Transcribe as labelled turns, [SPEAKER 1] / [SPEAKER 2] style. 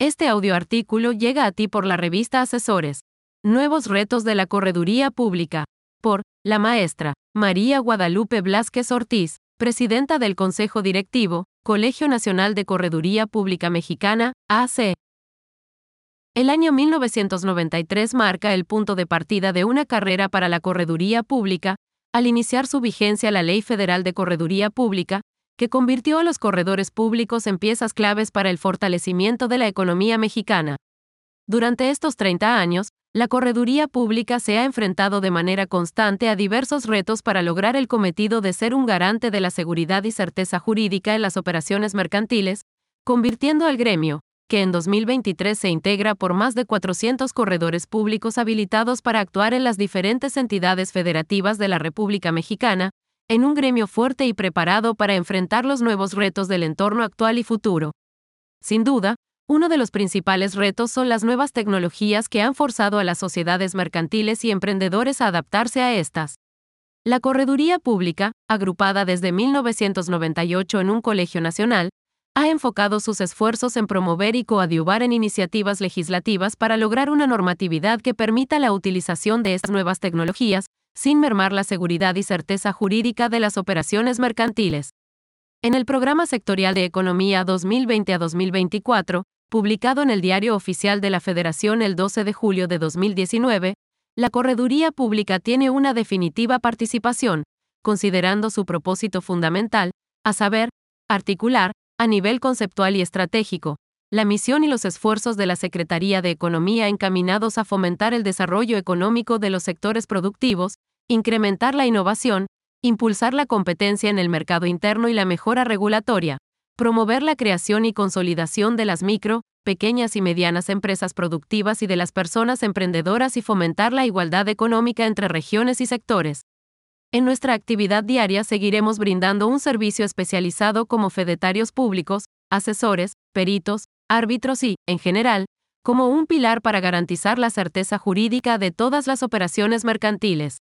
[SPEAKER 1] Este audioartículo llega a ti por la revista Asesores. Nuevos retos de la correduría pública. Por la maestra María Guadalupe Blasquez Ortiz, presidenta del Consejo Directivo, Colegio Nacional de Correduría Pública Mexicana, AC. El año 1993 marca el punto de partida de una carrera para la correduría pública, al iniciar su vigencia la Ley Federal de Correduría Pública, que convirtió a los corredores públicos en piezas claves para el fortalecimiento de la economía mexicana. Durante estos 30 años, la correduría pública se ha enfrentado de manera constante a diversos retos para lograr el cometido de ser un garante de la seguridad y certeza jurídica en las operaciones mercantiles, convirtiendo al gremio, que en 2023 se integra por más de 400 corredores públicos habilitados para actuar en las diferentes entidades federativas de la República Mexicana, en un gremio fuerte y preparado para enfrentar los nuevos retos del entorno actual y futuro. Sin duda, uno de los principales retos son las nuevas tecnologías que han forzado a las sociedades mercantiles y emprendedores a adaptarse a estas. La Correduría Pública, agrupada desde 1998 en un colegio nacional, ha enfocado sus esfuerzos en promover y coadyuvar en iniciativas legislativas para lograr una normatividad que permita la utilización de estas nuevas tecnologías, sin mermar la seguridad y certeza jurídica de las operaciones mercantiles. En el Programa Sectorial de Economía 2020 a 2024, publicado en el Diario Oficial de la Federación el 12 de julio de 2019, la Correduría Pública tiene una definitiva participación, considerando su propósito fundamental, a saber, articular, a nivel conceptual y estratégico, la misión y los esfuerzos de la Secretaría de Economía encaminados a fomentar el desarrollo económico de los sectores productivos, incrementar la innovación, impulsar la competencia en el mercado interno y la mejora regulatoria, promover la creación y consolidación de las micro, pequeñas y medianas empresas productivas y de las personas emprendedoras y fomentar la igualdad económica entre regiones y sectores. En nuestra actividad diaria seguiremos brindando un servicio especializado como fedetarios públicos, asesores, peritos, árbitros y, en general, como un pilar para garantizar la certeza jurídica de todas las operaciones mercantiles.